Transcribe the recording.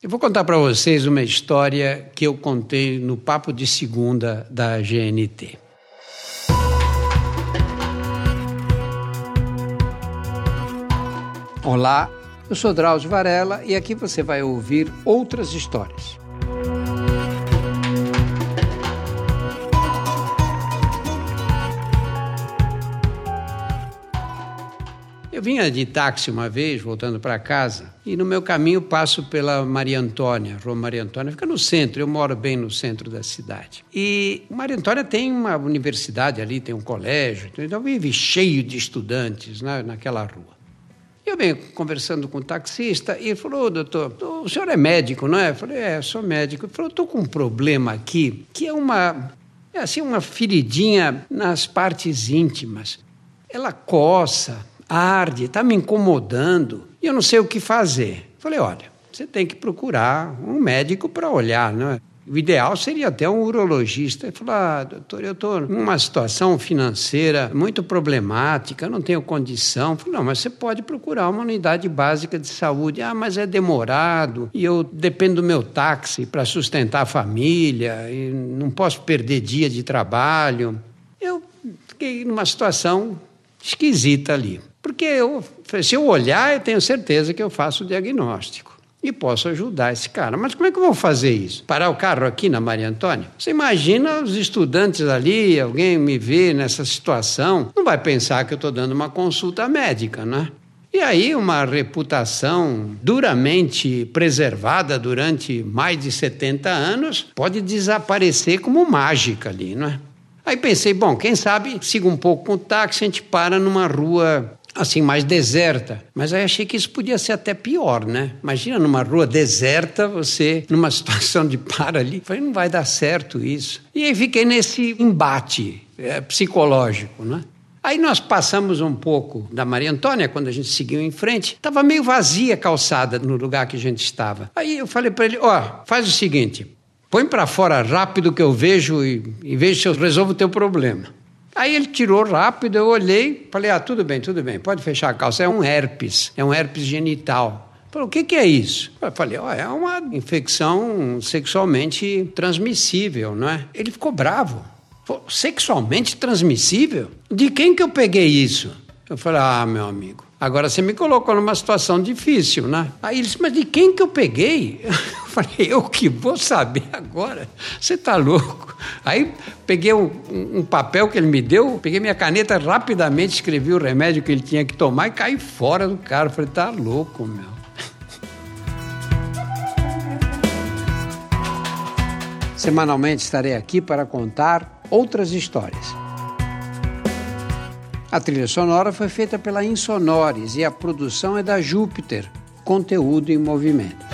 Eu vou contar para vocês uma história que eu contei no Papo de Segunda da GNT. Olá, eu sou Drauzio Varela e aqui você vai ouvir outras histórias. Eu vinha de táxi uma vez, voltando para casa, e no meu caminho passo pela Maria Antônia, Rua Maria Antônia, fica no centro, eu moro bem no centro da cidade. E Maria Antônia tem uma universidade ali, tem um colégio, então vive cheio de estudantes né, naquela rua. Eu venho conversando com o taxista e ele falou, doutor, o senhor é médico, não é? Eu falei, é, sou médico. Ele falou, estou com um problema aqui, que é uma, é assim, uma feridinha nas partes íntimas. Ela coça, arde, está me incomodando e eu não sei o que fazer. Falei, olha, você tem que procurar um médico para olhar, não é? O ideal seria até um urologista. Ele falou: ah, doutor, eu estou numa situação financeira muito problemática, não tenho condição. Eu falei: não, mas você pode procurar uma unidade básica de saúde. Ah, mas é demorado e eu dependo do meu táxi para sustentar a família e não posso perder dia de trabalho. Eu fiquei numa situação esquisita ali. Porque eu, se eu olhar, eu tenho certeza que eu faço o diagnóstico e posso ajudar esse cara. Mas como é que eu vou fazer isso? Parar o carro aqui na Maria Antônia? Você imagina os estudantes ali, alguém me vê nessa situação, não vai pensar que eu estou dando uma consulta médica, né? E aí, uma reputação duramente preservada durante mais de 70 anos pode desaparecer como mágica ali, não é? Aí pensei, bom, quem sabe siga um pouco com o táxi, a gente para numa rua assim, mais deserta. Mas aí achei que isso podia ser até pior, né? Imagina numa rua deserta, você numa situação de para ali. Falei, não vai dar certo isso. E aí fiquei nesse embate é, psicológico, né? Aí nós passamos um pouco da Maria Antônia, quando a gente seguiu em frente, estava meio vazia a calçada no lugar que a gente estava. Aí eu falei para ele: ó, oh, faz o seguinte, põe para fora rápido que eu vejo e, e vejo se eu resolvo o teu problema. Aí ele tirou rápido, eu olhei, falei: ah, tudo bem, tudo bem, pode fechar a calça. É um herpes, é um herpes genital. Falei, o que, que é isso? Eu falei, oh, é uma infecção sexualmente transmissível, não é? Ele ficou bravo. Sexualmente transmissível? De quem que eu peguei isso? Eu falei, ah, meu amigo, agora você me colocou numa situação difícil, né? Aí ele disse, mas de quem que eu peguei? Eu falei, eu que vou saber agora? Você está louco? Aí peguei um, um, papel que ele me deu, peguei minha caneta, rapidamente escrevi o remédio que ele tinha que tomar e caí fora do cara. Eu falei, tá louco, meu. Semanalmente estarei aqui para contar outras histórias. A trilha sonora foi feita pela Insonores e a produção é da Júpiter, conteúdo em movimento.